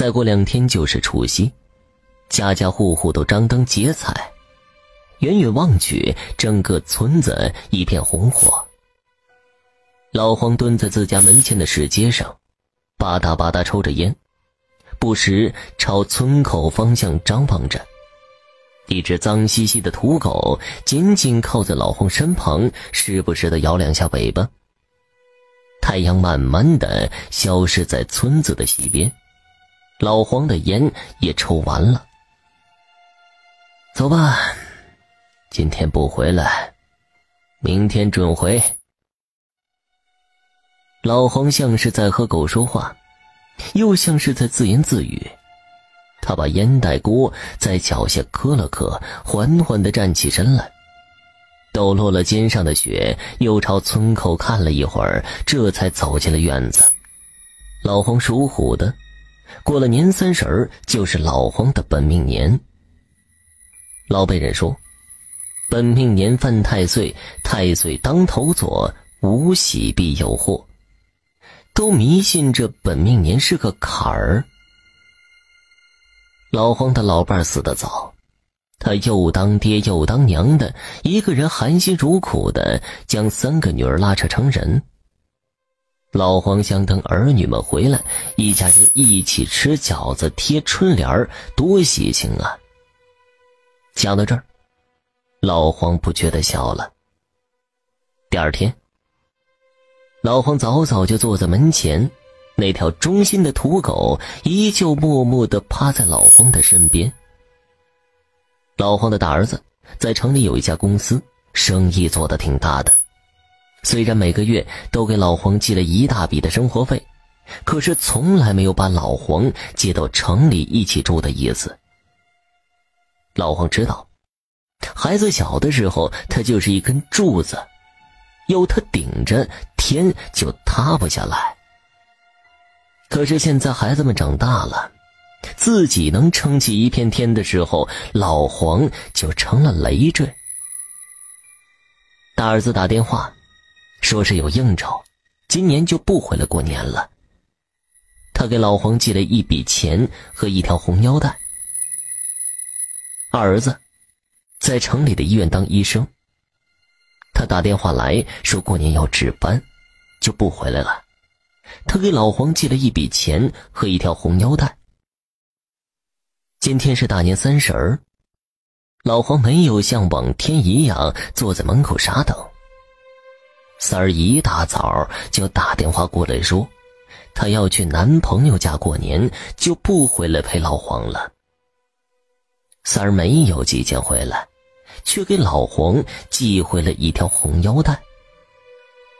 再过两天就是除夕，家家户户都张灯结彩，远远望去，整个村子一片红火。老黄蹲在自家门前的石阶上，吧嗒吧嗒抽着烟，不时朝村口方向张望着。一只脏兮兮的土狗紧紧靠在老黄身旁，时不时的摇两下尾巴。太阳慢慢的消失在村子的西边，老黄的烟也抽完了。走吧，今天不回来，明天准回。老黄像是在和狗说话，又像是在自言自语。他把烟袋锅在脚下磕了磕，缓缓的站起身来，抖落了肩上的雪，又朝村口看了一会儿，这才走进了院子。老黄属虎的，过了年三十儿就是老黄的本命年。老辈人说，本命年犯太岁，太岁当头坐，无喜必有祸。都迷信这本命年是个坎儿。老黄的老伴死得早，他又当爹又当娘的，一个人含辛茹苦的将三个女儿拉扯成人。老黄想等儿女们回来，一家人一起吃饺子、贴春联多喜庆啊！讲到这儿，老黄不觉得笑了。第二天。老黄早早就坐在门前，那条忠心的土狗依旧默默的趴在老黄的身边。老黄的大儿子在城里有一家公司，生意做得挺大的。虽然每个月都给老黄寄了一大笔的生活费，可是从来没有把老黄接到城里一起住的意思。老黄知道，孩子小的时候，他就是一根柱子。有他顶着，天就塌不下来。可是现在孩子们长大了，自己能撑起一片天的时候，老黄就成了累赘。大儿子打电话，说是有应酬，今年就不回来过年了。他给老黄寄了一笔钱和一条红腰带。二儿子在城里的医院当医生。他打电话来说过年要值班，就不回来了。他给老黄寄了一笔钱和一条红腰带。今天是大年三十儿，老黄没有像往天一样坐在门口傻等。三儿一大早就打电话过来说，她要去男朋友家过年，就不回来陪老黄了。三儿没有急件回来。却给老黄寄回了一条红腰带。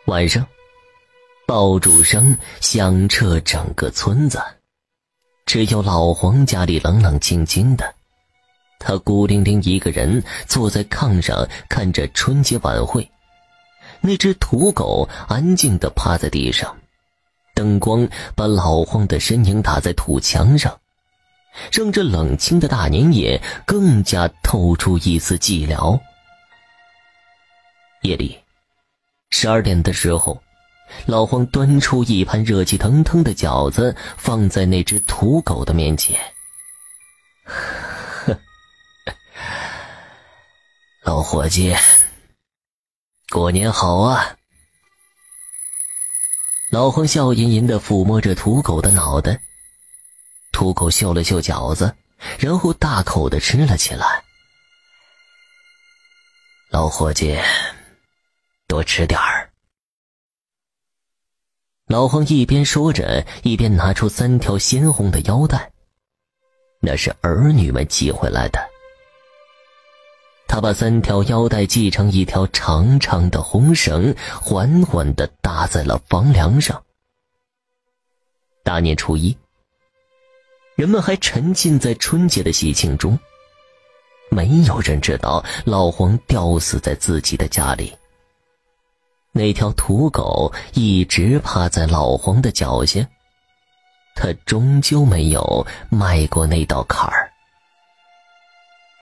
晚上，爆竹声响彻整个村子，只有老黄家里冷冷清清的。他孤零零一个人坐在炕上看着春节晚会，那只土狗安静地趴在地上，灯光把老黄的身影打在土墙上。让这冷清的大年夜更加透出一丝寂寥。夜里，十二点的时候，老黄端出一盘热气腾腾的饺子，放在那只土狗的面前。老伙计，过年好啊！老黄笑吟吟的抚摸着土狗的脑袋。土狗嗅了嗅饺子，然后大口的吃了起来。老伙计，多吃点儿。老黄一边说着，一边拿出三条鲜红的腰带，那是儿女们寄回来的。他把三条腰带系成一条长长的红绳，缓缓的搭在了房梁上。大年初一。人们还沉浸在春节的喜庆中，没有人知道老黄吊死在自己的家里。那条土狗一直趴在老黄的脚下，他终究没有迈过那道坎儿。